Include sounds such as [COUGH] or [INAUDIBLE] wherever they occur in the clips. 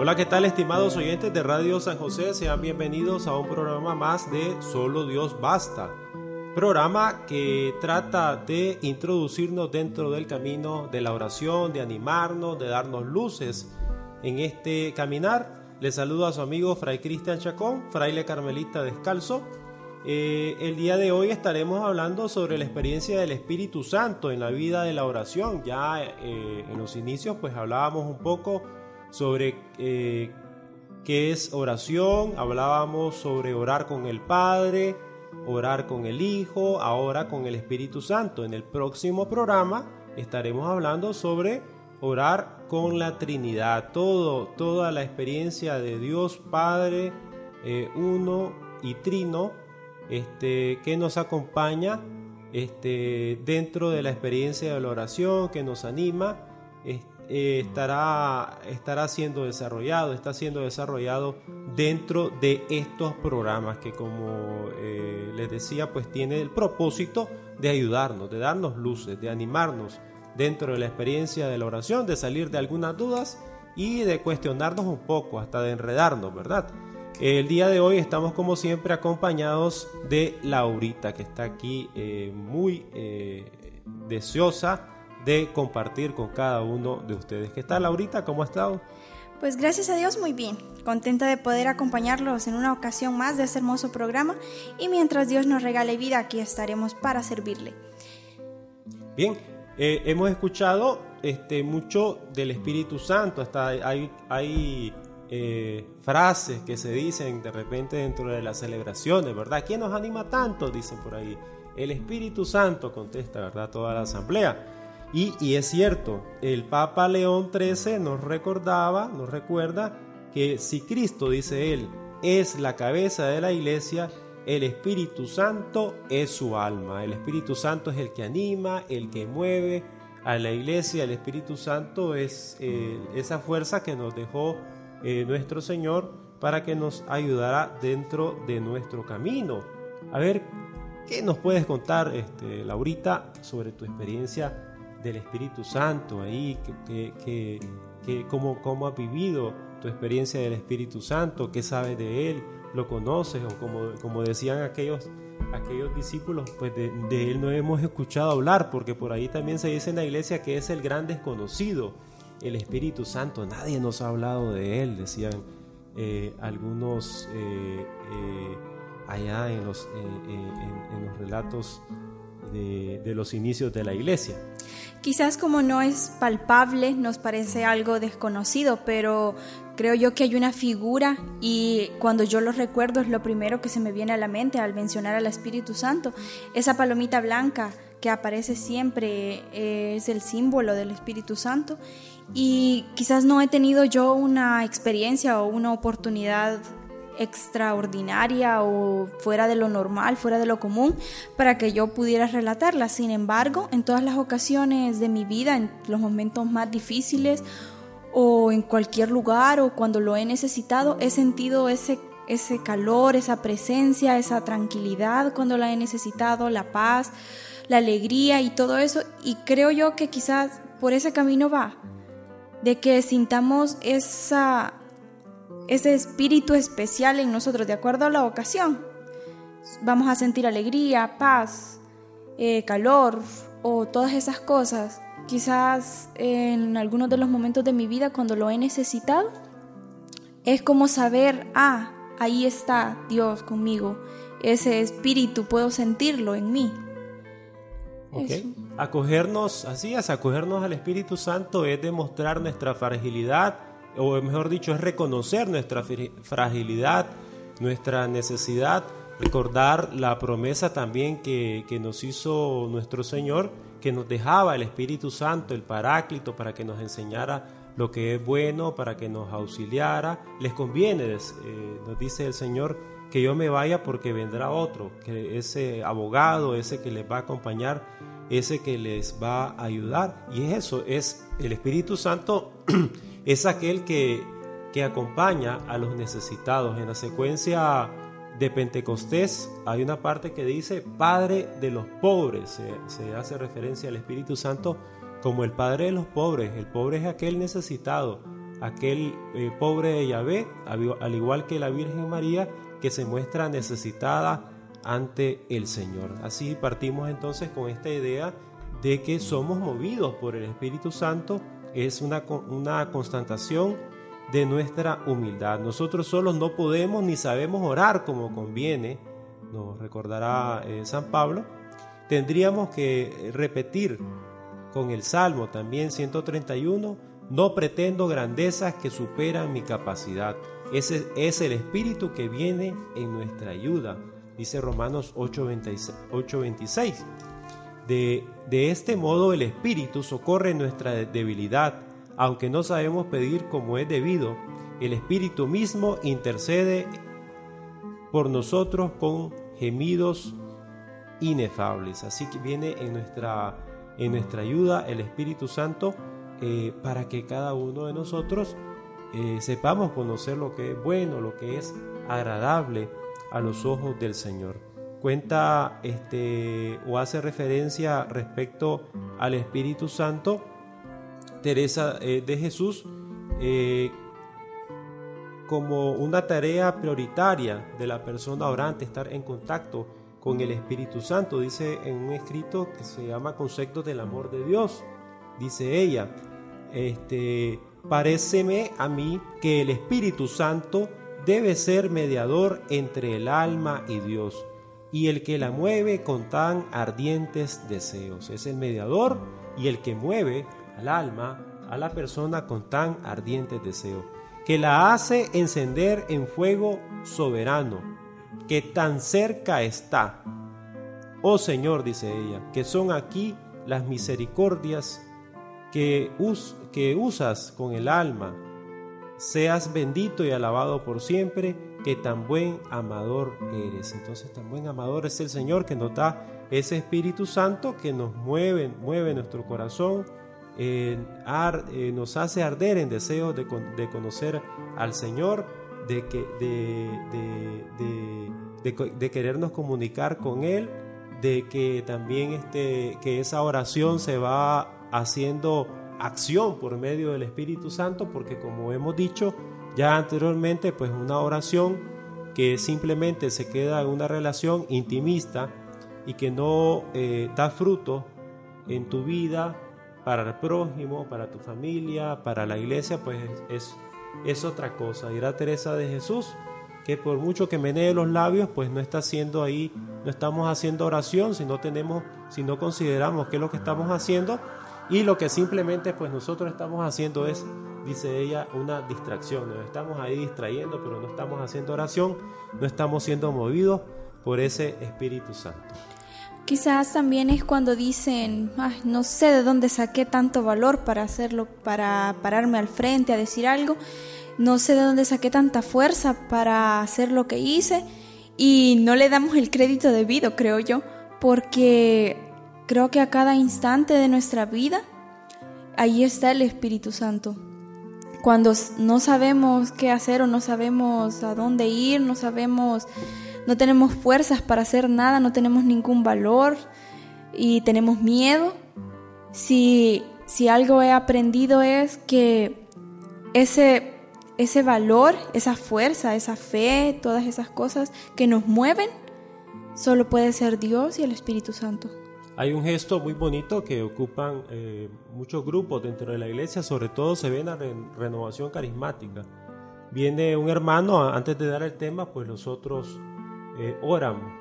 Hola, ¿qué tal estimados oyentes de Radio San José? Sean bienvenidos a un programa más de Solo Dios Basta. Programa que trata de introducirnos dentro del camino de la oración, de animarnos, de darnos luces en este caminar. Les saludo a su amigo Fray Cristian Chacón, fraile carmelita descalzo. Eh, el día de hoy estaremos hablando sobre la experiencia del Espíritu Santo en la vida de la oración. Ya eh, en los inicios pues hablábamos un poco sobre eh, qué es oración, hablábamos sobre orar con el Padre, orar con el Hijo, ahora con el Espíritu Santo. En el próximo programa estaremos hablando sobre orar con la Trinidad, todo, toda la experiencia de Dios Padre, eh, uno y trino, este, que nos acompaña este, dentro de la experiencia de la oración, que nos anima. Eh, estará, estará siendo desarrollado, está siendo desarrollado dentro de estos programas que como eh, les decía, pues tiene el propósito de ayudarnos, de darnos luces, de animarnos dentro de la experiencia de la oración, de salir de algunas dudas y de cuestionarnos un poco, hasta de enredarnos, ¿verdad? El día de hoy estamos como siempre acompañados de Laurita, que está aquí eh, muy deseosa de compartir con cada uno de ustedes. ¿Qué tal, Laurita? ¿Cómo ha estado? Pues gracias a Dios muy bien, contenta de poder acompañarlos en una ocasión más de este hermoso programa y mientras Dios nos regale vida aquí estaremos para servirle. Bien, eh, hemos escuchado este, mucho del Espíritu Santo, hasta hay, hay eh, frases que se dicen de repente dentro de las celebraciones, ¿verdad? ¿Quién nos anima tanto? Dicen por ahí. El Espíritu Santo contesta, ¿verdad? Toda la asamblea. Y, es cierto, el Papa León XIII nos recordaba, nos recuerda que si Cristo, dice él, es la cabeza de la iglesia, el Espíritu Santo es su alma. El Espíritu Santo es el que anima, el que mueve a la iglesia. El Espíritu Santo es eh, esa fuerza que nos dejó eh, nuestro Señor para que nos ayudara dentro de nuestro camino. A ver, ¿qué nos puedes contar, este, Laurita, sobre tu experiencia del Espíritu Santo ahí, que, que, que, cómo, cómo vivido tu experiencia del Espíritu Santo, qué sabes de Él, lo conoces, o como, como decían aquellos, aquellos discípulos, pues de, Él no hemos escuchado hablar, porque por ahí también se dice en la iglesia que es el gran desconocido, el Espíritu Santo, nadie nos ha hablado de Él, decían eh, algunos eh, eh, allá en los, en, los relatos de, los inicios de la iglesia. Quizás como no es palpable, nos parece algo desconocido, pero creo yo que hay una figura y cuando yo lo recuerdo es lo primero que se me viene a la mente al mencionar al Espíritu Santo. Esa palomita blanca que aparece siempre eh, es el símbolo del Espíritu Santo y quizás no he tenido yo una experiencia o una oportunidad extraordinaria o fuera de lo normal, fuera de lo común, para que yo pudiera relatarla. Sin embargo, en todas las ocasiones de mi vida, en los momentos más difíciles o en cualquier lugar o cuando lo he necesitado, he sentido ese, ese calor, esa presencia, esa tranquilidad cuando la he necesitado, la paz, la alegría y todo eso. Y creo yo que quizás por ese camino va, de que sintamos esa ese espíritu especial en nosotros de acuerdo a la ocasión. Vamos a sentir alegría, paz, eh, calor o todas esas cosas. Quizás en algunos de los momentos de mi vida cuando lo he necesitado, es como saber, ah, ahí está Dios conmigo. Ese espíritu puedo sentirlo en mí. Acogernos, así es, acogernos al Espíritu Santo es demostrar nuestra fragilidad, o mejor dicho, es reconocer nuestra fragilidad, nuestra necesidad, recordar la promesa también que, nos hizo nuestro Señor, que nos dejaba el Espíritu Santo, el Paráclito, para que nos enseñara lo que es bueno, para que nos auxiliara. Les conviene, eh, nos dice el Señor, que yo me vaya porque vendrá otro, que ese abogado, ese que les va a acompañar, ese que les va a ayudar. Y es eso, es el Espíritu Santo [CLEARS THROAT] es aquel que, que acompaña a los necesitados. En la secuencia de Pentecostés hay una parte que dice Padre de los pobres. Se, hace referencia al Espíritu Santo como el Padre de los pobres. El pobre es aquel necesitado, aquel eh, pobre de Yahvé, al igual que la Virgen María, que se muestra necesitada ante el Señor. Así partimos entonces con esta idea de que somos movidos por el Espíritu Santo, es una, una constatación de nuestra humildad. Nosotros solos no podemos ni sabemos orar como conviene, nos recordará eh, San Pablo. Tendríamos que repetir con el Salmo también 131, no pretendo grandezas que superan mi capacidad. Ese es el Espíritu que viene en nuestra ayuda, dice Romanos 8:26. De, este modo el Espíritu socorre nuestra debilidad aunque no sabemos pedir como es debido, el Espíritu mismo intercede por nosotros con gemidos inefables. Así que viene en nuestra, en nuestra ayuda el Espíritu Santo eh, para que cada uno de nosotros eh, sepamos conocer lo que es bueno, lo que es agradable a los ojos del Señor. Cuenta este, o hace referencia respecto al Espíritu Santo Teresa eh, de Jesús eh, como una tarea prioritaria de la persona orante, estar en contacto con el Espíritu Santo. Dice en un escrito que se llama Conceptos del Amor de Dios. Dice ella, este, paréceme a mí que el Espíritu Santo debe ser mediador entre el alma y Dios y el que la mueve con tan ardientes deseos. Es el mediador y el que mueve al alma, a la persona con tan ardientes deseos, que la hace encender en fuego soberano, que tan cerca está. Oh Señor, dice ella, que son aquí las misericordias que, que usas con el alma. Seas bendito y alabado por siempre, que tan buen amador eres. Entonces, tan buen amador es el Señor que nos da ese Espíritu Santo que nos mueve, mueve nuestro corazón, eh, nos hace arder en deseos de, conocer al Señor, de, que, de, querernos comunicar con Él, de que también este, que esa oración se va haciendo acción por medio del Espíritu Santo, porque como hemos dicho ya anteriormente, pues una oración que simplemente se queda en una relación intimista y que no eh, da fruto en tu vida, para el prójimo, para tu familia, para la iglesia, pues es, es otra cosa. Dirá Teresa de Jesús que por mucho que menee los labios, pues no está haciendo ahí, no estamos haciendo oración, si no tenemos, si no consideramos qué es lo que estamos haciendo y lo que simplemente pues nosotros estamos haciendo es, dice ella, una distracción. Nos estamos ahí distrayendo, pero no estamos haciendo oración, no estamos siendo movidos por ese Espíritu Santo. Quizás también es cuando dicen, no sé de dónde saqué tanto valor para hacerlo, para pararme al frente a decir algo, no sé de dónde saqué tanta fuerza para hacer lo que hice y no le damos el crédito debido, creo yo, porque creo que a cada instante de nuestra vida ahí está el Espíritu Santo. Cuando no sabemos qué hacer o no sabemos a dónde ir, no sabemos no tenemos fuerzas para hacer nada, no tenemos ningún valor y tenemos miedo. Si, si algo he aprendido es que ese, ese valor, esa fuerza, esa fe, todas esas cosas que nos mueven, solo puede ser Dios y el Espíritu Santo. Hay un gesto muy bonito que ocupan eh, muchos grupos dentro de la iglesia, sobre todo se ve en la renovación carismática. Viene un hermano, antes de dar el tema, pues los otros eh, oran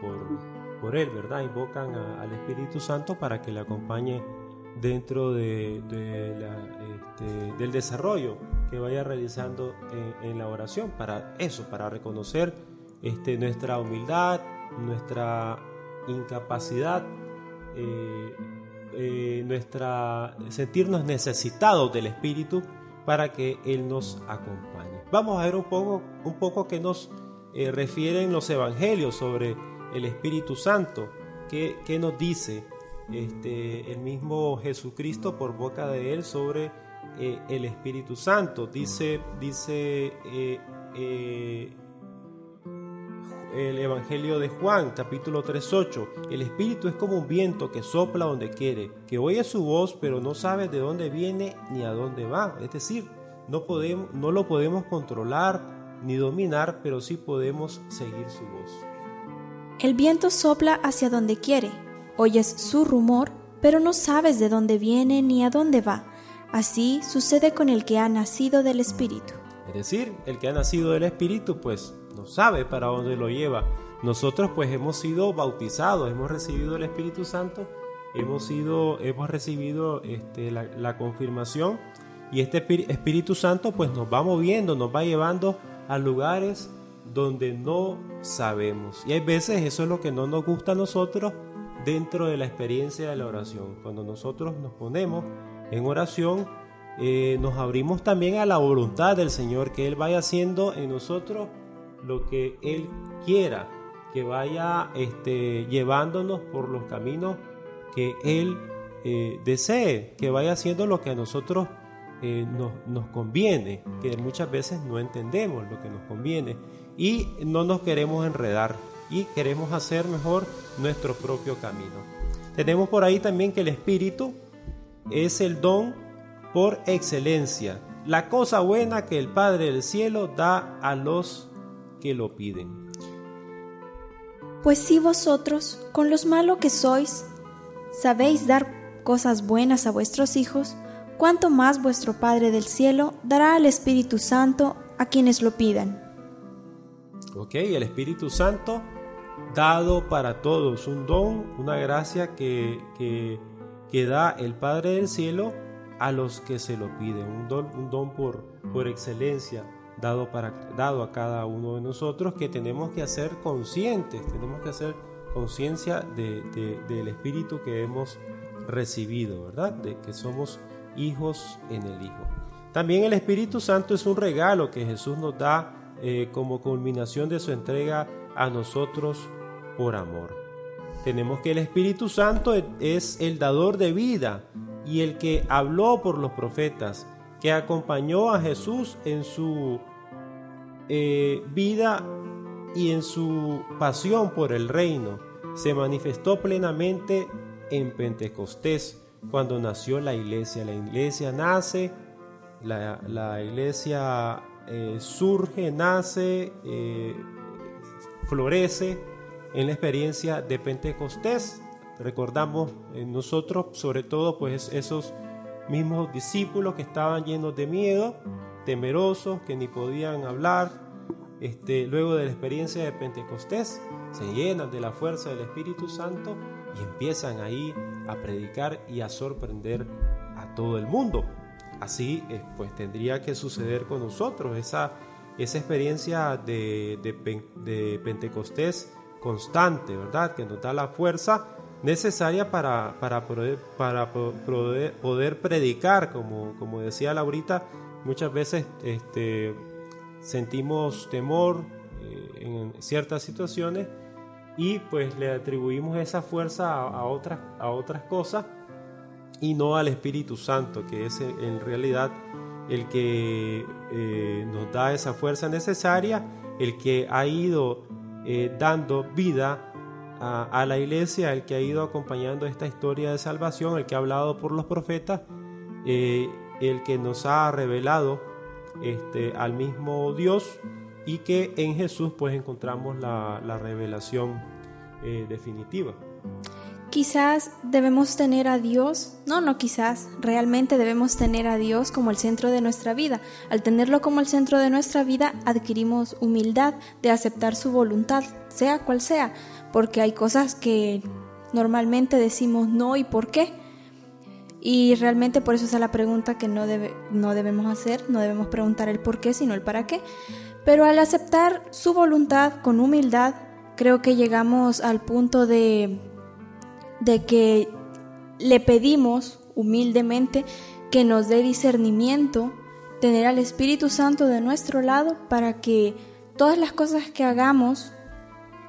por, él, ¿verdad? Invocan al Espíritu Santo para que le acompañe dentro de, este, del desarrollo que vaya realizando en, la oración, para eso, para reconocer este, nuestra humildad, nuestra incapacidad, eh, eh, nuestra sentirnos necesitados del Espíritu para que Él nos acompañe. Vamos a ver un poco, un poco que nos eh, refieren los evangelios sobre el Espíritu Santo. ¿Qué, nos dice este, el mismo Jesucristo por boca de él sobre el Espíritu Santo? Dice, dice el Evangelio de Juan, capítulo 3.8, el Espíritu es como un viento que sopla donde quiere, que oye su voz pero no sabe de dónde viene ni a dónde va. Es decir, no, podemos, no lo podemos controlar ni dominar, pero sí podemos seguir su voz. El viento sopla hacia donde quiere, oyes su rumor, pero no sabes de dónde viene ni a dónde va. Así sucede con el que ha nacido del Espíritu. Es decir, el que ha nacido del Espíritu pues no sabe para dónde lo lleva. Nosotros pues hemos sido bautizados, hemos recibido el Espíritu Santo, hemos, sido, hemos recibido este, la, confirmación y este Espíritu Santo pues nos va moviendo, nos va llevando a lugares donde no sabemos. Y hay veces eso es lo que no nos gusta a nosotros dentro de la experiencia de la oración. Cuando nosotros nos ponemos en oración, eh, nos abrimos también a la voluntad del Señor, que Él vaya haciendo en nosotros lo que Él quiera, que vaya este, llevándonos por los caminos que Él eh, desee, que vaya haciendo lo que a nosotros eh, nos, nos conviene, que muchas veces no entendemos lo que nos conviene y no nos queremos enredar y queremos hacer mejor nuestro propio camino. Tenemos por ahí también que el Espíritu es el don por excelencia, la cosa buena que el Padre del Cielo da a los que lo piden. Pues si vosotros, con los malos que sois, sabéis dar cosas buenas a vuestros hijos, cuánto más vuestro Padre del Cielo dará al Espíritu Santo a quienes lo pidan. Ok, el Espíritu Santo dado para todos, un don, una gracia que, que, da el Padre del Cielo a los que se lo piden, un don, un don por, por excelencia dado, para, dado a cada uno de nosotros que tenemos que hacer conscientes, tenemos que hacer conciencia de, del Espíritu que hemos recibido, ¿verdad? De que somos hijos en el Hijo. También el Espíritu Santo es un regalo que Jesús nos da eh, como culminación de su entrega a nosotros por amor. Tenemos que el Espíritu Santo es el dador de vida y el que habló por los profetas, que acompañó a Jesús en su eh, vida y en su pasión por el reino. Se manifestó plenamente en Pentecostés, cuando nació la iglesia. La iglesia nace, la, iglesia eh, surge, nace, eh, florece en la experiencia de Pentecostés. Recordamos nosotros, sobre todo, pues esos mismos discípulos que estaban llenos de miedo, temerosos, que ni podían hablar. Este, luego de la experiencia de Pentecostés, se llenan de la fuerza del Espíritu Santo y empiezan ahí a predicar y a sorprender a todo el mundo. Así eh, pues tendría que suceder con nosotros esa, esa experiencia de, de, Pentecostés constante, ¿verdad? Que nos da la fuerza necesaria para, para, poder, para poder, predicar, como, como decía Laurita, muchas veces este, sentimos temor eh, en ciertas situaciones y pues le atribuimos esa fuerza a, otras, a otras cosas y no al Espíritu Santo, que es en realidad el que eh, nos da esa fuerza necesaria, el que ha ido eh, dando vida a, la iglesia, el que ha ido acompañando esta historia de salvación, el que ha hablado por los profetas, eh, el que nos ha revelado este, al mismo Dios y que en Jesús pues encontramos la, revelación eh, definitiva. Quizás debemos tener a Dios, no, no quizás, realmente debemos tener a Dios como el centro de nuestra vida. Al tenerlo como el centro de nuestra vida, adquirimos humildad de aceptar su voluntad, sea cual sea, porque hay cosas que normalmente decimos no y por qué. Y realmente por eso es la pregunta que no, debe, no debemos hacer, no debemos preguntar el por qué, sino el para qué. Pero al aceptar su voluntad con humildad, creo que llegamos al punto de, de que le pedimos humildemente que nos dé discernimiento, tener al Espíritu Santo de nuestro lado para que todas las cosas que hagamos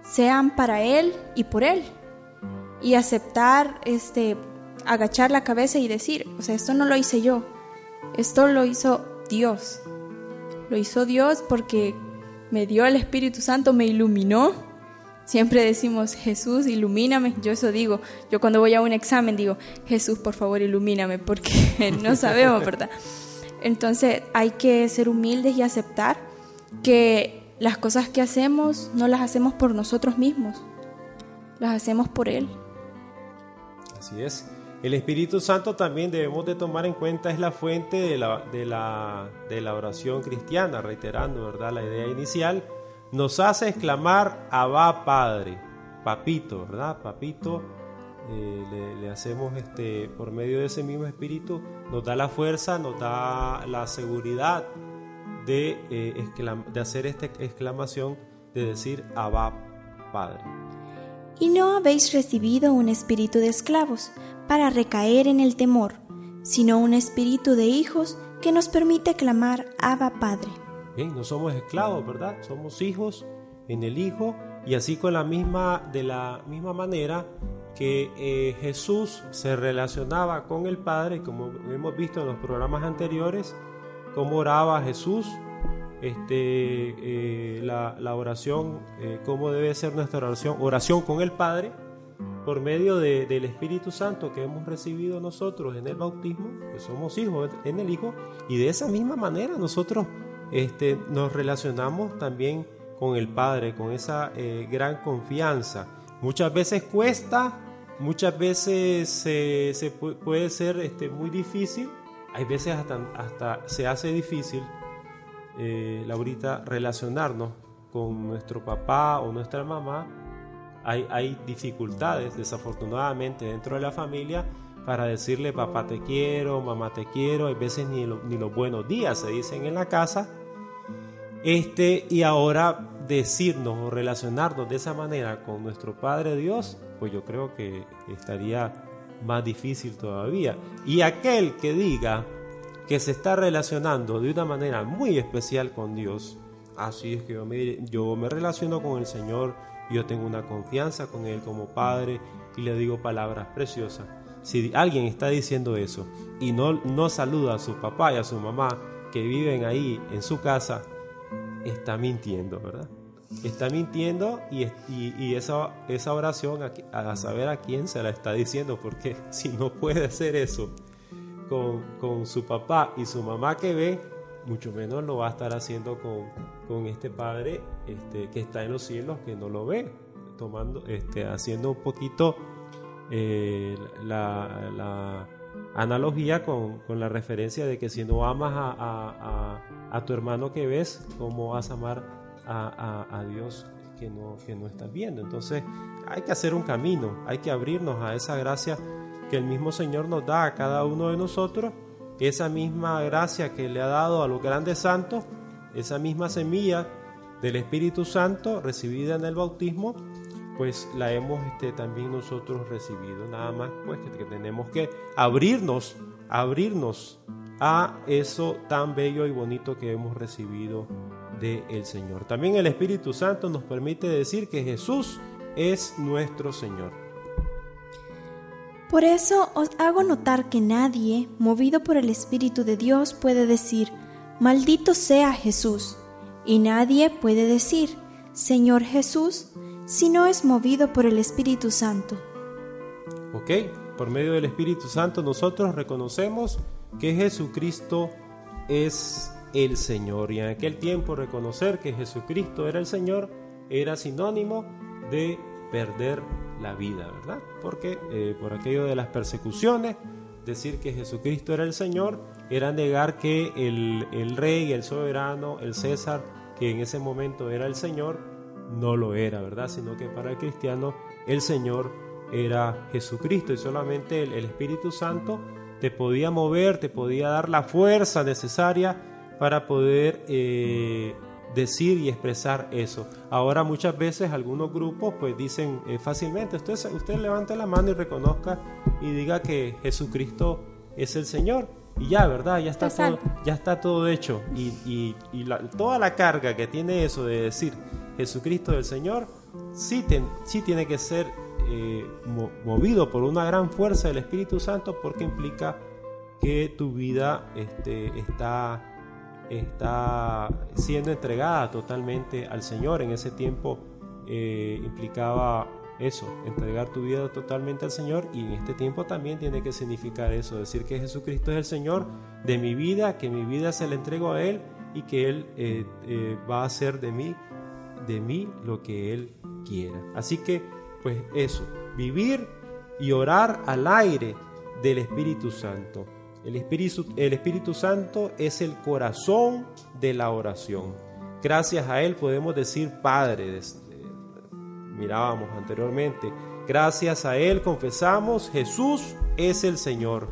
sean para Él y por Él. Y aceptar, este, agachar la cabeza y decir, o sea, esto no lo hice yo, esto lo hizo Dios. Lo hizo Dios porque me dio el Espíritu Santo, me iluminó. Siempre decimos, Jesús, ilumíname. Yo eso digo. Yo cuando voy a un examen digo, Jesús, por favor, ilumíname, porque [LAUGHS] no sabemos, ¿verdad? Entonces hay que ser humildes y aceptar que las cosas que hacemos no las hacemos por nosotros mismos, las hacemos por Él. Así es. El Espíritu Santo también debemos de tomar en cuenta es la fuente de la, de la, de la oración cristiana, reiterando ¿verdad? la idea inicial, nos hace exclamar Abba Padre, Papito, ¿verdad? Papito, eh, le, hacemos este, por medio de ese mismo Espíritu, nos da la fuerza, nos da la seguridad de, eh, de hacer esta exclamación, de decir Abba Padre. Y no habéis recibido un espíritu de esclavos para recaer en el temor, sino un espíritu de hijos que nos permite clamar Abba Padre. No somos esclavos, ¿verdad? Somos hijos en el Hijo y así con la misma, de la misma manera que eh, Jesús se relacionaba con el Padre, como hemos visto en los programas anteriores, cómo oraba Jesús, este, eh, la, oración, eh, cómo debe ser nuestra oración, oración con el Padre por medio del Espíritu Santo que hemos recibido nosotros en el bautismo, que somos hijos en el Hijo, y de esa misma manera nosotros este, nos relacionamos también con el Padre, con esa eh, gran confianza. Muchas veces cuesta, muchas veces se, puede ser este, muy difícil, hay veces hasta, hasta se hace difícil, eh, Laurita, relacionarnos con nuestro papá o nuestra mamá hay, dificultades, desafortunadamente, dentro de la familia para decirle papá te quiero, mamá te quiero, hay veces ni, ni los buenos días se dicen en la casa. Este, y ahora decirnos o relacionarnos de esa manera con nuestro Padre Dios, pues yo creo que estaría más difícil todavía. Y aquel que diga que se está relacionando de una manera muy especial con Dios, así es que yo me, yo me relaciono con el Señor yo tengo una confianza con Él como Padre y le digo palabras preciosas. Si alguien está diciendo eso y no, no saluda a su papá y a su mamá que viven ahí en su casa, está mintiendo, ¿verdad? Está mintiendo y, y, esa, esa oración a, saber a quién se la está diciendo, porque [LAUGHS] si no puede hacer eso con, con su papá y su mamá que ve, mucho menos lo va a estar haciendo con, con este Padre este, que está en los cielos, que no lo ve, tomando, este, haciendo un poquito eh, la, analogía con, con, la referencia de que si no amas a, a, a, tu hermano que ves, ¿cómo vas a amar a, Dios que no, que no estás viendo? Entonces hay que hacer un camino, hay que abrirnos a esa gracia que el mismo Señor nos da a cada uno de nosotros, esa misma gracia que le ha dado a los grandes santos, esa misma semilla del Espíritu Santo recibida en el bautismo, pues la hemos este, también nosotros recibido. Nada más pues que, tenemos que abrirnos, abrirnos a eso tan bello y bonito que hemos recibido del Señor. También el Espíritu Santo nos permite decir que Jesús es nuestro Señor. Por eso os hago notar que nadie, movido por el Espíritu de Dios, puede decir, Maldito sea Jesús. Y nadie puede decir, Señor Jesús, si no es movido por el Espíritu Santo. Ok, por medio del Espíritu Santo nosotros reconocemos que Jesucristo es el Señor. Y en aquel tiempo reconocer que Jesucristo era el Señor era sinónimo de perder la vida, ¿verdad? Porque eh, por aquello de las persecuciones, decir que Jesucristo era el Señor era negar que el, rey, el soberano, el César, que en ese momento era el Señor, no lo era, ¿verdad? Sino que para el cristiano el Señor era Jesucristo y solamente el, Espíritu Santo te podía mover, te podía dar la fuerza necesaria para poder eh, decir y expresar eso. Ahora muchas veces algunos grupos pues dicen eh, fácilmente, usted, usted levante la mano y reconozca y diga que Jesucristo es el Señor y ya, ¿verdad? Ya está, todo, ya está todo hecho. Y, toda la carga que tiene eso de decir Jesucristo del Señor, sí, sí tiene que ser eh, movido por una gran fuerza del Espíritu Santo porque implica que tu vida este, está, está siendo entregada totalmente al Señor. En ese tiempo eh, implicaba eso, entregar tu vida totalmente al Señor y en este tiempo también tiene que significar eso, decir que Jesucristo es el Señor de mi vida, que mi vida se la entrego a Él y que Él eh, va a hacer de mí, de mí lo que Él quiera. Así que, pues eso, vivir y orar al aire del Espíritu Santo. El Espíritu, el Espíritu Santo es el corazón de la oración. Gracias a Él podemos decir Padre, mirábamos anteriormente. Gracias a Él confesamos, Jesús es el Señor.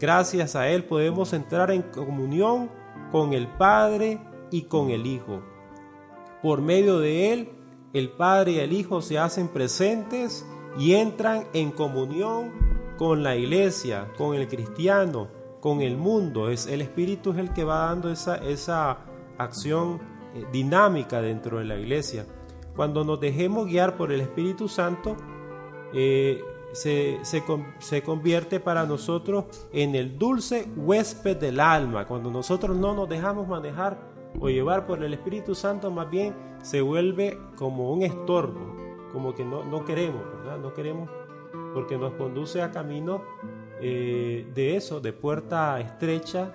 Gracias a Él podemos entrar en comunión con el Padre y con el Hijo. Por medio de Él, el Padre y el Hijo se hacen presentes y entran en comunión con la iglesia, con el cristiano, con el mundo. Es, el Espíritu es el que va dando esa, esa acción eh, dinámica dentro de la iglesia. Cuando nos dejemos guiar por el Espíritu Santo, eh, se, se, convierte para nosotros en el dulce huésped del alma. Cuando nosotros no nos dejamos manejar o llevar por el Espíritu Santo, más bien se vuelve como un estorbo, como que no, no queremos, ¿verdad? No queremos porque nos conduce a camino eh, de eso, de puerta estrecha,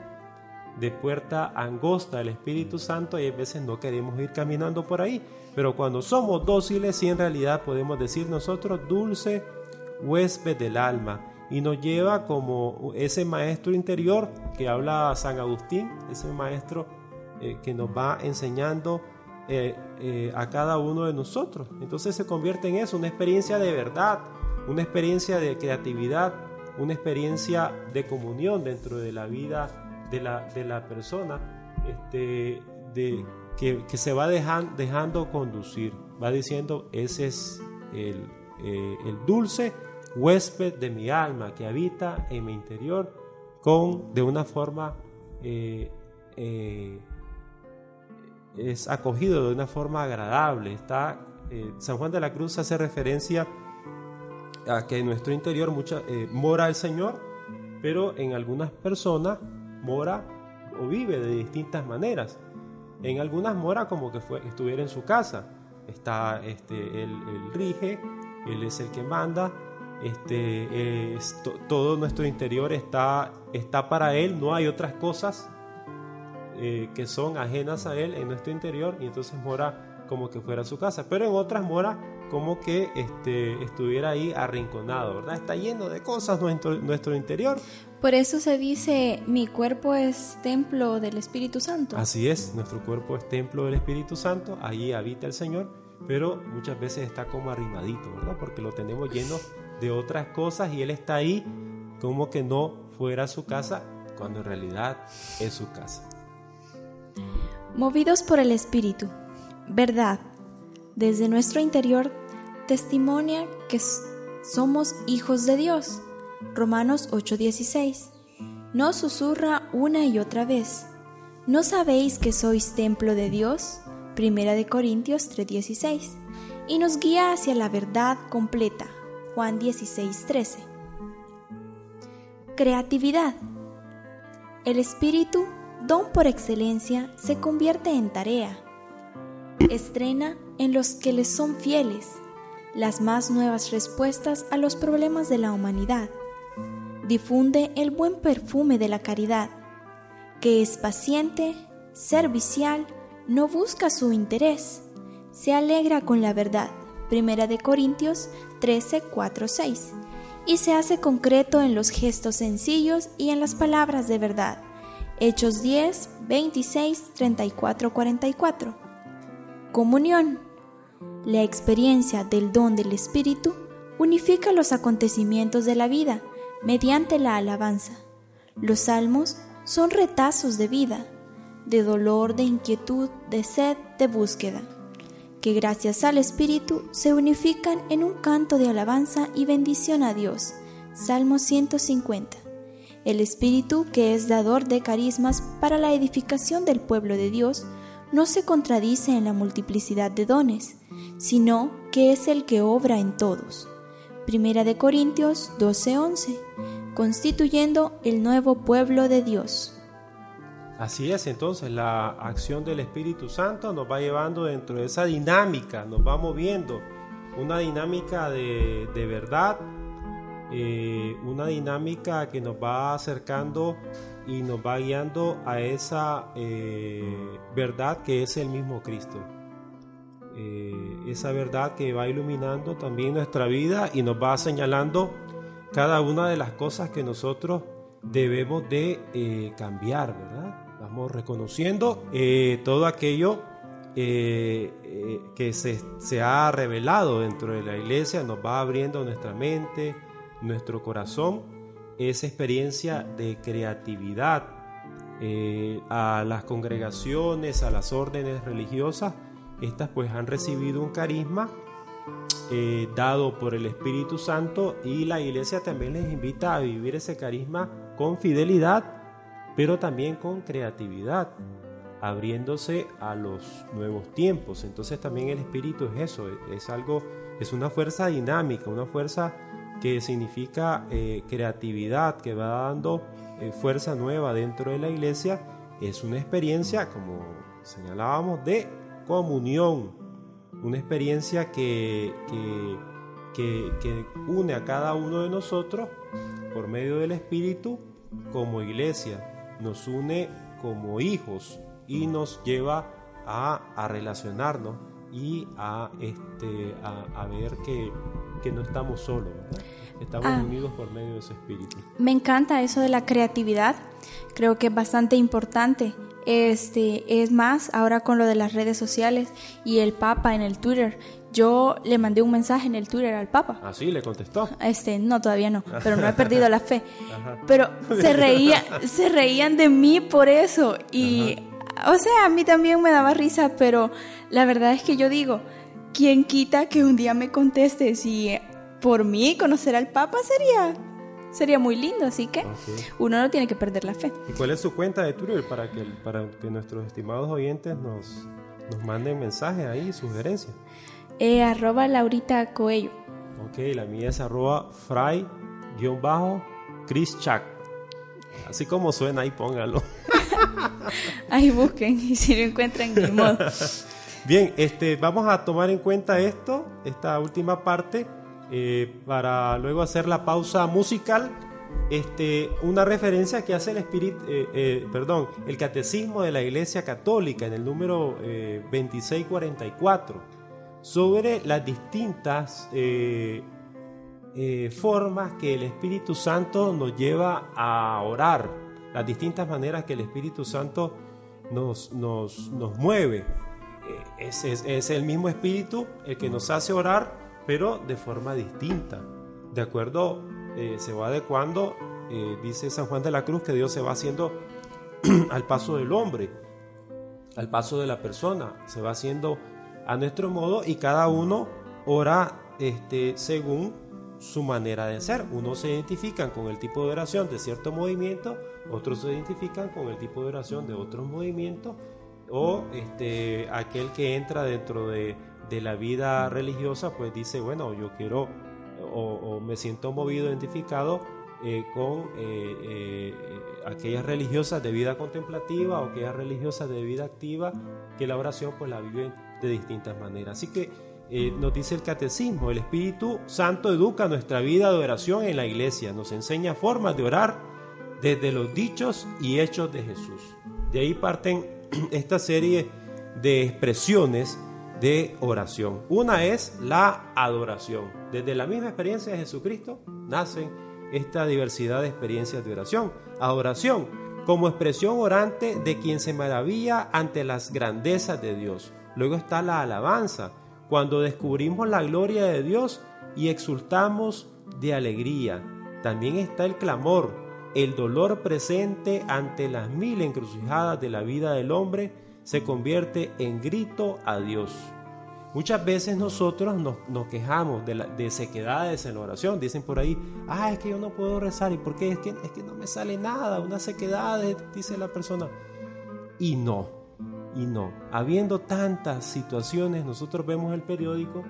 de puerta angosta del Espíritu Santo y a veces no queremos ir caminando por ahí. Pero cuando somos dóciles, sí en realidad podemos decir nosotros dulce huésped del alma y nos lleva como ese maestro interior que habla San Agustín, ese maestro eh, que nos va enseñando eh, eh, a cada uno de nosotros. Entonces se convierte en eso, una experiencia de verdad, una experiencia de creatividad, una experiencia de comunión dentro de la vida de la, de la persona, este, de que, se va dejando conducir, va diciendo, ese es el, el, dulce huésped de mi alma que habita en mi interior con, de una forma, es acogido de una forma agradable. Está, San Juan de la Cruz hace referencia a que en nuestro interior mucha, mora el Señor, pero en algunas personas mora o vive de distintas maneras. En algunas mora como que fue, estuviera en su casa. Está este, él, rige, él es el que manda, este, todo nuestro interior está, está para él, no hay otras cosas eh, que son ajenas a él en nuestro interior y entonces mora como que fuera su casa. Pero en otras mora como que este, estuviera ahí arrinconado, ¿verdad? Está lleno de cosas nuestro, nuestro interior. Por eso se dice, mi cuerpo es templo del Espíritu Santo. Así es, nuestro cuerpo es templo del Espíritu Santo, allí habita el Señor, pero muchas veces está como arrimadito, ¿verdad? Porque lo tenemos lleno de otras cosas y Él está ahí como que no fuera su casa, cuando en realidad es su casa. Movidos por el Espíritu, verdad, desde nuestro interior testimonia que somos hijos de Dios Romanos 8:16. No susurra una y otra vez. ¿No sabéis que sois templo de Dios? Primera de Corintios 3:16. Y nos guía hacia la verdad completa. Juan 16:13. Creatividad. El espíritu, don por excelencia, se convierte en tarea. Estrena en los que les son fieles las más nuevas respuestas a los problemas de la humanidad difunde el buen perfume de la caridad, que es paciente, servicial, no busca su interés, se alegra con la verdad. Primera de Corintios 13, 4, 6. Y se hace concreto en los gestos sencillos y en las palabras de verdad. Hechos 10, 26, 34, 44. Comunión. La experiencia del don del Espíritu unifica los acontecimientos de la vida mediante la alabanza. Los salmos son retazos de vida, de dolor, de inquietud, de sed, de búsqueda, que gracias al Espíritu se unifican en un canto de alabanza y bendición a Dios. Salmo 150. El Espíritu, que es dador de carismas para la edificación del pueblo de Dios, no se contradice en la multiplicidad de dones, sino que es el que obra en todos. Primera de Corintios 12:11, constituyendo el nuevo pueblo de Dios. Así es, entonces la acción del Espíritu Santo nos va llevando dentro de esa dinámica, nos va moviendo una dinámica de, verdad, eh, una dinámica que nos va acercando y nos va guiando a esa eh, verdad que es el mismo Cristo. Eh, esa verdad que va iluminando también nuestra vida y nos va señalando cada una de las cosas que nosotros debemos de cambiar, ¿verdad? Vamos reconociendo todo aquello que se, se, ha revelado dentro de la iglesia, nos va abriendo nuestra mente, nuestro corazón, esa experiencia de creatividad eh, a las congregaciones, a las órdenes religiosas, estas pues han recibido un carisma eh, dado por el Espíritu Santo y la iglesia también les invita a vivir ese carisma con fidelidad, pero también con creatividad abriéndose a los nuevos tiempos. Entonces también el espíritu es eso, es algo, es una fuerza dinámica, una fuerza que significa eh, creatividad, que va dando eh, fuerza nueva dentro de la iglesia. Es una experiencia, como señalábamos, de comunión, una experiencia que, que, une a cada uno de nosotros por medio del Espíritu como iglesia, nos une como hijos y nos lleva a, relacionarnos y a, este, a, ver que, no estamos solos, estamos ah. unidos por medio de ese espíritu. Me encanta eso de la creatividad, creo que es bastante importante. Este, es más, ahora con lo de las redes sociales y el Papa en el Twitter, yo le mandé un mensaje en el Twitter al Papa. ¿Ah, sí? ¿Le contestó? Este, no, todavía no, pero no he [LAUGHS] perdido la fe. Pero se, reía, se reían de mí por eso y o sea, a mí también me daba risa, pero la verdad es que yo digo, ¿quién quita que un día me conteste si por mí conocer al Papa sería sería muy lindo, así que uno no tiene que perder la fe. ¿Y cuál es su cuenta de Twitter para que, para que nuestros estimados oyentes nos, nos manden mensajes ahí, sugerencias? Eh, arroba Laurita Coello. Ok, la mía es arroba fry-chris Así como suena, ahí póngalo. [LAUGHS] ahí busquen y si lo encuentran, ni modo. [LAUGHS] Bien, este, vamos a tomar en cuenta esto, esta última parte, eh, para luego hacer la pausa musical. Este, una referencia que hace el espíritu, eh, eh, perdón, el catecismo de la Iglesia Católica en el número 2644 sobre las distintas eh, formas que el Espíritu Santo nos lleva a orar, las distintas maneras que el Espíritu Santo nos, nos, nos mueve. Eh, es, es, el mismo Espíritu el que nos hace orar, pero de forma distinta. De acuerdo, eh, se va adecuando, dice San Juan de la Cruz, que Dios se va haciendo [CLEARS THROAT] al paso del hombre, al paso de la persona, se va haciendo a nuestro modo y cada uno ora este, según su manera de ser. Unos se identifican con el tipo de oración de cierto movimiento, otros se identifican con el tipo de oración de otros movimientos, o este, aquel que entra dentro de, la vida religiosa, pues dice, bueno, yo quiero o, me siento movido, identificado eh, con eh, eh, aquellas religiosas de vida contemplativa o aquellas religiosas de vida activa, que la oración pues la viven de distintas maneras. Así que eh, nos dice el catecismo, el Espíritu Santo educa nuestra vida de oración en la iglesia, nos enseña formas de orar desde los dichos y hechos de Jesús. De ahí parten [CLEARS THROAT] esta serie de expresiones de oración. Una es la adoración. Desde la misma experiencia de Jesucristo nacen esta diversidad de experiencias de oración. Adoración como expresión orante de quien se maravilla ante las grandezas de Dios. Luego está la alabanza, cuando descubrimos la gloria de Dios y exultamos de alegría. También está el clamor, el dolor presente ante las mil encrucijadas de la vida del hombre se convierte en grito a Dios. Muchas veces nosotros nos, quejamos de, sequedades en la oración. Dicen por ahí, ah, es que yo no puedo rezar. ¿Y por qué? Es que, es que no me sale nada, una sequedad, dice la persona. Y no, y no. Habiendo tantas situaciones, nosotros vemos el periódico,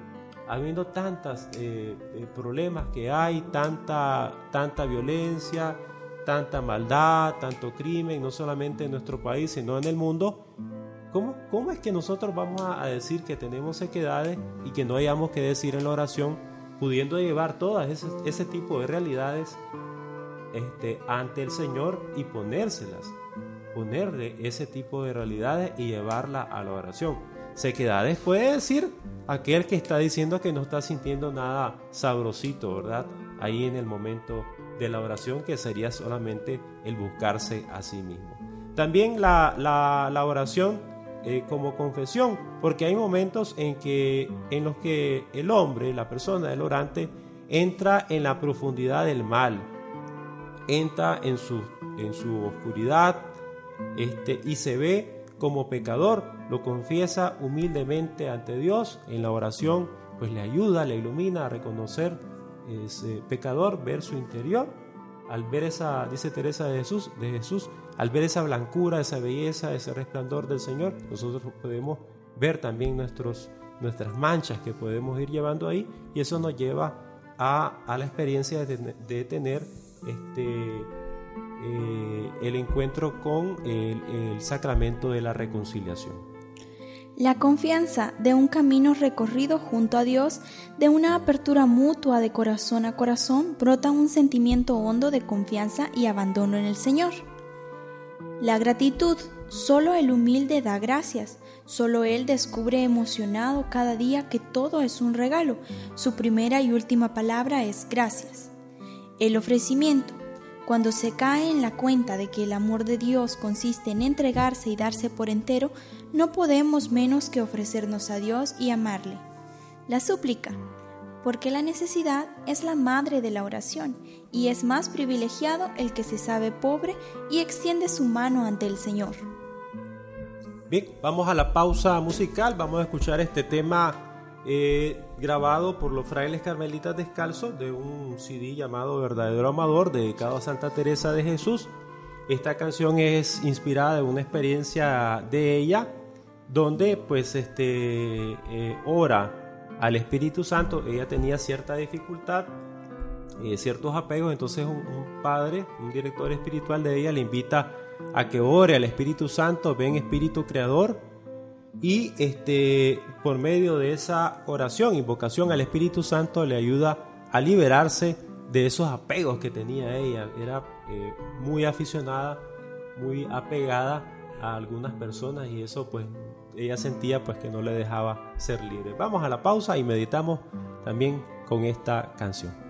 habiendo tantos eh, eh, problemas que hay, tanta, tanta violencia, tanta maldad, tanto crimen, no solamente en nuestro país, sino en el mundo, ¿Cómo, ¿Cómo es que nosotros vamos a decir que tenemos sequedades y que no hayamos que decir en la oración, pudiendo llevar todas ese, ese tipo de realidades este, ante el Señor y ponérselas? Ponerle ese tipo de realidades y llevarla a la oración. Sequedades puede decir aquel que está diciendo que no está sintiendo nada sabrosito, ¿verdad? Ahí en el momento de la oración, que sería solamente el buscarse a sí mismo. También la, la, oración eh, como confesión, porque hay momentos en, que, en los que el hombre, la persona, el orante, entra en la profundidad del mal, entra en su, en su oscuridad este, y se ve como pecador, lo confiesa humildemente ante Dios en la oración, pues le ayuda, le ilumina a reconocer ese pecador, ver su interior. Al ver esa, dice Teresa de Jesús, de Jesús, al ver esa blancura, esa belleza, ese resplandor del Señor, nosotros podemos ver también nuestros, nuestras manchas que podemos ir llevando ahí y eso nos lleva a, la experiencia de, tener este, eh, el encuentro con el sacramento de la reconciliación. La confianza de un camino recorrido junto a Dios, de una apertura mutua de corazón a corazón, brota un sentimiento hondo de confianza y abandono en el Señor. La gratitud, solo el humilde da gracias, solo Él descubre emocionado cada día que todo es un regalo, su primera y última palabra es gracias. El ofrecimiento, cuando se cae en la cuenta de que el amor de Dios consiste en entregarse y darse por entero, no podemos menos que ofrecernos a Dios y amarle. La súplica, porque la necesidad es la madre de la oración y es más privilegiado el que se sabe pobre y extiende su mano ante el Señor. Bien, vamos a la pausa musical, vamos a escuchar este tema eh, grabado por los frailes carmelitas descalzos de un CD llamado Verdadero Amador, dedicado a Santa Teresa de Jesús. Esta canción es inspirada en una experiencia de ella, donde pues este eh, ora al Espíritu Santo. Ella tenía cierta dificultad, eh, ciertos apegos, entonces un, padre, un director espiritual de ella le invita a que ore al Espíritu Santo, ven Espíritu Creador y este, por medio de esa oración, invocación al Espíritu Santo, le ayuda a liberarse de esos apegos que tenía ella. Era eh, muy aficionada, muy apegada a algunas personas y eso pues ella sentía pues que no le dejaba ser libre. Vamos a la pausa y meditamos también con esta canción.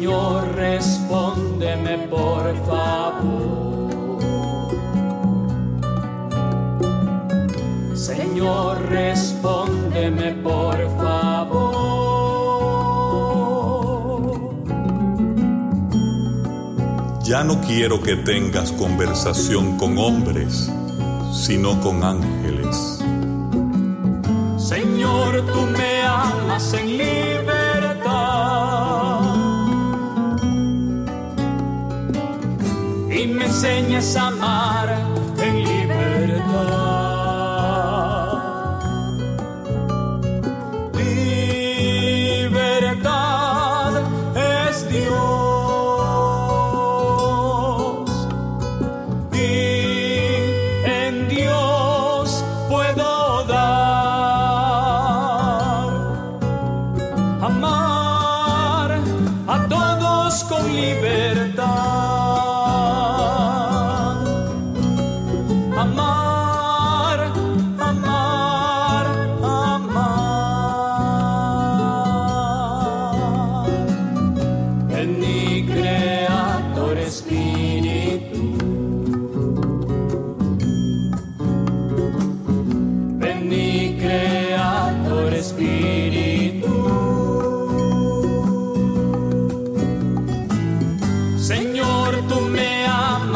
Señor, respóndeme por favor. Señor, respóndeme por favor. Ya no quiero que tengas conversación con hombres sino con ángeles. Me enseñas a amar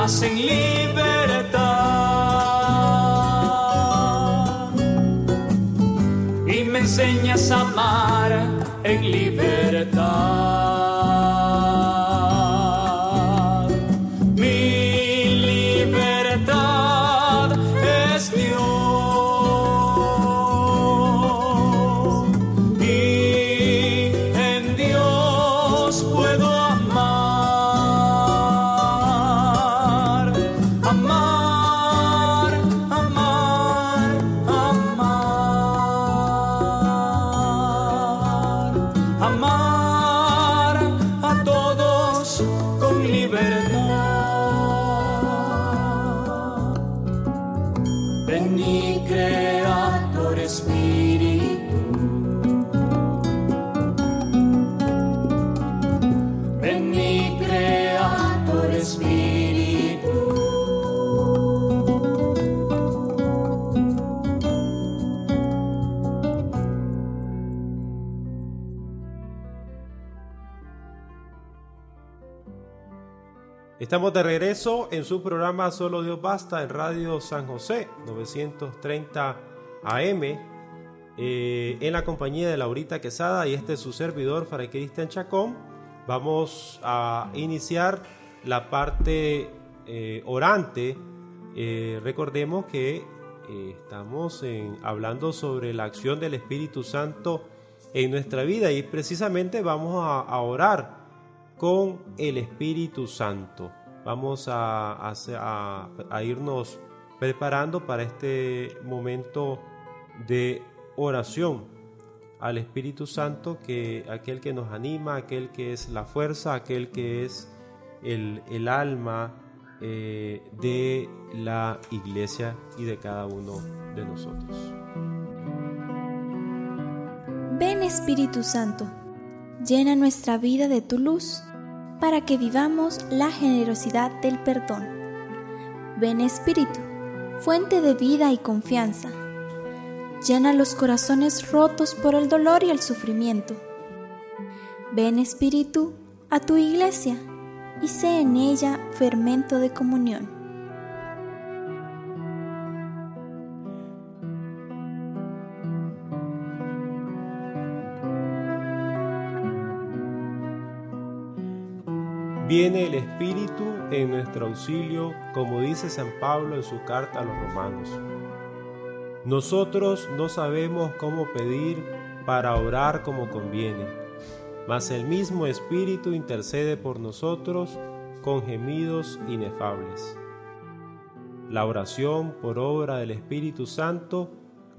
amas en Estamos de regreso en su programa Solo Dios Basta en Radio San José 930 AM eh, en la compañía de Laurita Quesada y este es su servidor Fray Cristian Chacón. Vamos a iniciar la parte eh, orante. Eh, recordemos que estamos hablando sobre la acción del Espíritu Santo en nuestra vida y precisamente vamos a orar con el Espíritu Santo. Vamos a, irnos preparando para este momento de oración al Espíritu Santo, que aquel que nos anima, aquel que es la fuerza, aquel que es el, el alma eh, de la iglesia y de cada uno de nosotros. Ven Espíritu Santo, llena nuestra vida de tu luz, para que vivamos la generosidad del perdón. Ven Espíritu, fuente de vida y confianza, llena los corazones rotos por el dolor y el sufrimiento. Ven Espíritu a tu iglesia y sé en ella fermento de comunión. Viene el Espíritu en nuestro auxilio, como dice San Pablo en su carta a los romanos. Nosotros no sabemos cómo pedir para orar como conviene, mas el mismo Espíritu intercede por nosotros con gemidos inefables. La oración por obra del Espíritu Santo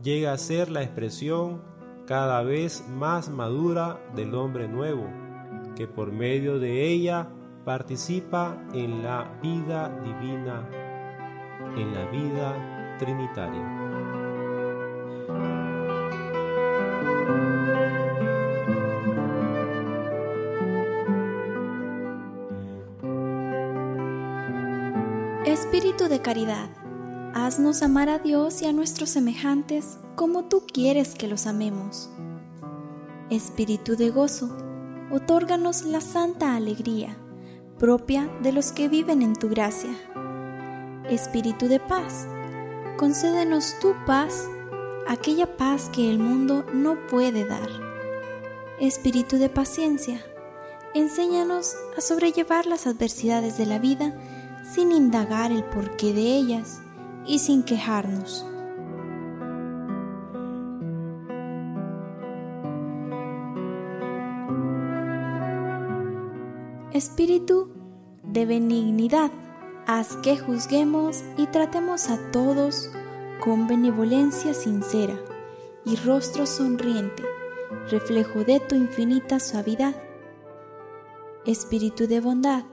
llega a ser la expresión cada vez más madura del hombre nuevo, que por medio de ella participa en la vida divina, en la vida trinitaria. Espíritu de caridad, haznos amar a Dios y a nuestros semejantes como tú quieres que los amemos. Espíritu de gozo, otórganos la santa alegría propia de los que viven en tu gracia. Espíritu de paz, concédenos tu paz, aquella paz que el mundo no puede dar. Espíritu de paciencia, enséñanos a sobrellevar las adversidades de la vida sin indagar el porqué de ellas y sin quejarnos. Espíritu de benignidad, haz que juzguemos y tratemos a todos con benevolencia sincera y rostro sonriente, reflejo de tu infinita suavidad. Espíritu de bondad,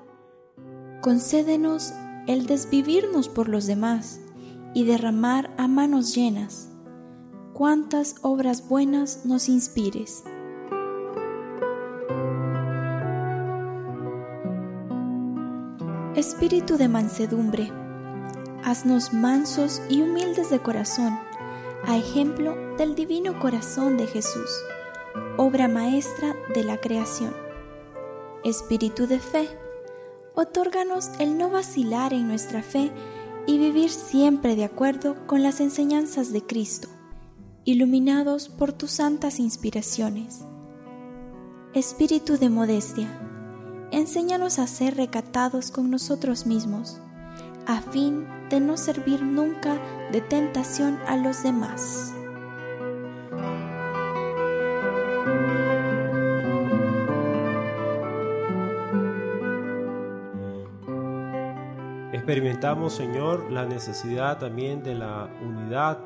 concédenos el desvivirnos por los demás y derramar a manos llenas cuantas obras buenas nos inspires. Espíritu de mansedumbre, haznos mansos y humildes de corazón, a ejemplo del divino corazón de Jesús, obra maestra de la creación. Espíritu de fe, Otórganos el no vacilar en nuestra fe y vivir siempre de acuerdo con las enseñanzas de Cristo, iluminados por tus santas inspiraciones. Espíritu de modestia, enséñanos a ser recatados con nosotros mismos, a fin de no servir nunca de tentación a los demás. Experimentamos, Señor, la necesidad también de la unidad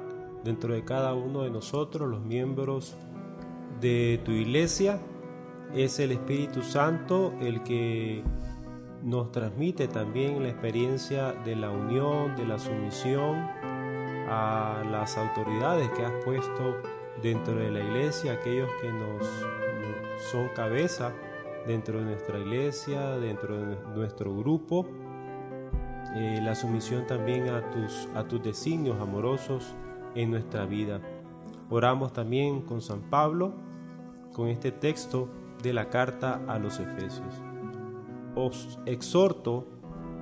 dentro de cada uno de nosotros, los miembros de tu iglesia. Es el Espíritu Santo el que nos transmite también la experiencia de la unión, de la sumisión a las autoridades que has puesto dentro de la iglesia, aquellos que nos son cabeza dentro de nuestra iglesia, dentro de nuestro grupo eh, la sumisión también a tus, a tus designios amorosos en nuestra vida. Oramos también con San Pablo, con este texto de la carta a los Efesios. Os exhorto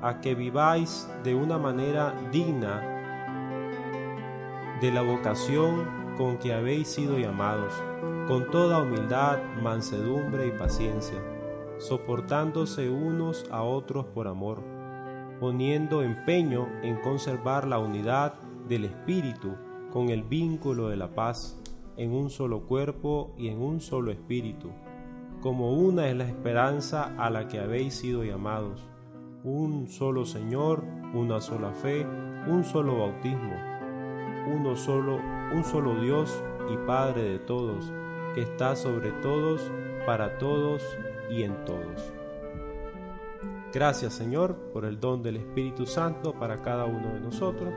a que viváis de una manera digna de la vocación con que habéis sido llamados, con toda humildad, mansedumbre y paciencia, soportándose unos a otros por amor poniendo empeño en conservar la unidad del Espíritu con el vínculo de la paz en un solo cuerpo y en un solo espíritu, como una es la esperanza a la que habéis sido llamados, un solo Señor, una sola fe, un solo bautismo, uno solo, un solo Dios y Padre de todos, que está sobre todos, para todos y en todos. Gracias Señor por el don del Espíritu Santo para cada uno de nosotros,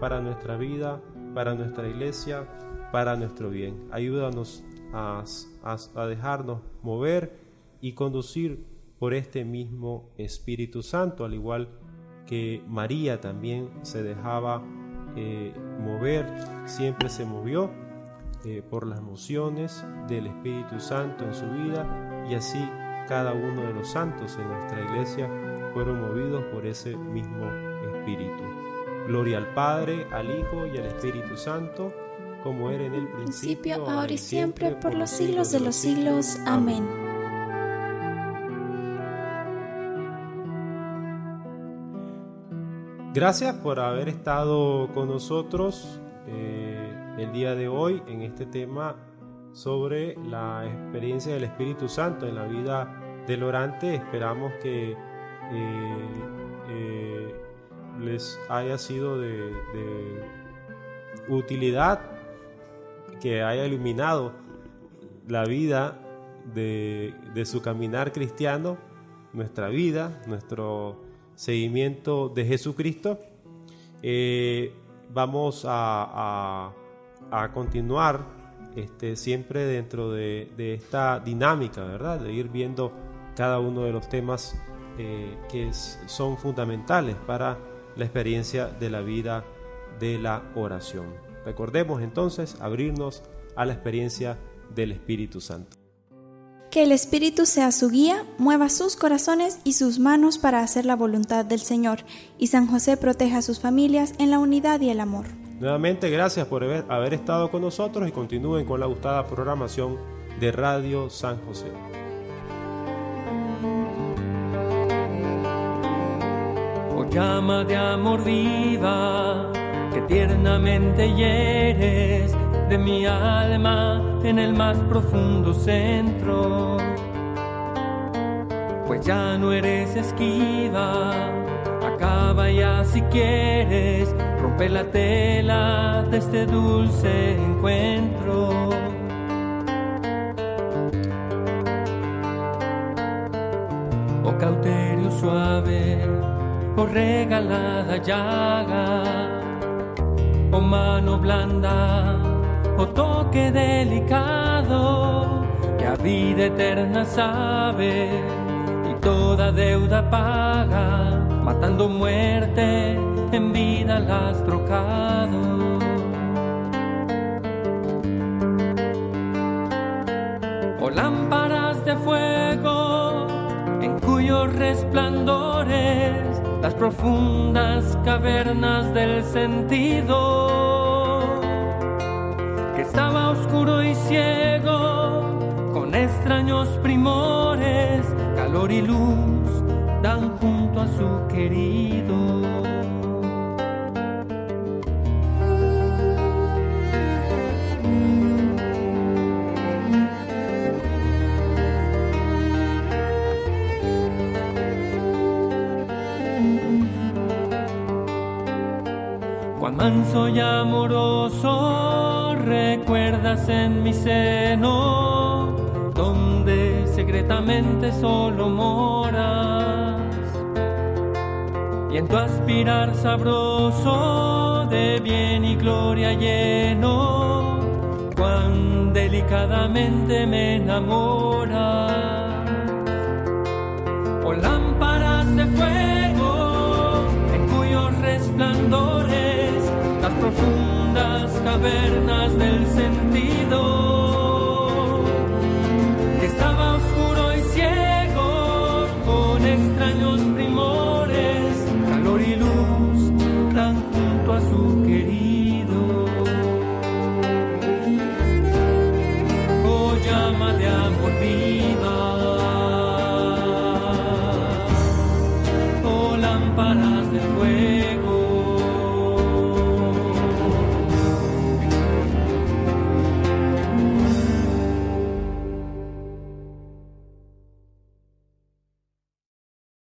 para nuestra vida, para nuestra iglesia, para nuestro bien. Ayúdanos a, dejarnos mover y conducir por este mismo Espíritu Santo, al igual que María también se dejaba eh, mover, siempre se movió eh, por las emociones del Espíritu Santo en su vida y así cada uno de los santos en nuestra iglesia fueron movidos por ese mismo Espíritu. Gloria al Padre, al Hijo y al Espíritu Santo, como era en el principio, ahora y siempre, por los siglos de los siglos. Amén. Gracias por haber estado con nosotros eh, el día de hoy en este tema sobre la experiencia del Espíritu Santo en la vida del orante. Esperamos que eh, eh, les haya sido de, utilidad, que haya iluminado la vida de, su caminar cristiano, nuestra vida, nuestro seguimiento de Jesucristo. Eh, vamos a, a continuar este, siempre dentro de, esta dinámica, ¿verdad? De ir viendo cada uno de los temas eh, que son fundamentales para la experiencia de la vida de la oración. Recordemos entonces abrirnos a la experiencia del Espíritu Santo. Que el Espíritu sea su guía, mueva sus corazones y sus manos para hacer la voluntad del Señor, y San José proteja a sus familias en la unidad y el amor. Nuevamente gracias por haber, estado con nosotros y continúen con la gustada programación de Radio San José. Oh llama de amor viva, que tiernamente hieres de mi alma en el más profundo centro. Pues ya no eres esquiva, acaba ya si quieres rompe la tela de este dulce encuentro. Oh cauterio suave, oh regalada llaga, oh mano blanda, oh toque delicado, que a vida eterna sabe y toda deuda paga, matando muerte en vida las trocado. O lámparas de fuego en cuyos resplandores profundas cavernas del sentido, que estaba oscuro y ciego, con extraños primores, calor y luz dan junto a su querido. Manso y amoroso, recuerdas en mi seno, donde secretamente solo moras. Y en tu aspirar sabroso de bien y gloria lleno, cuán delicadamente me enamoras. Cavernas del sentido.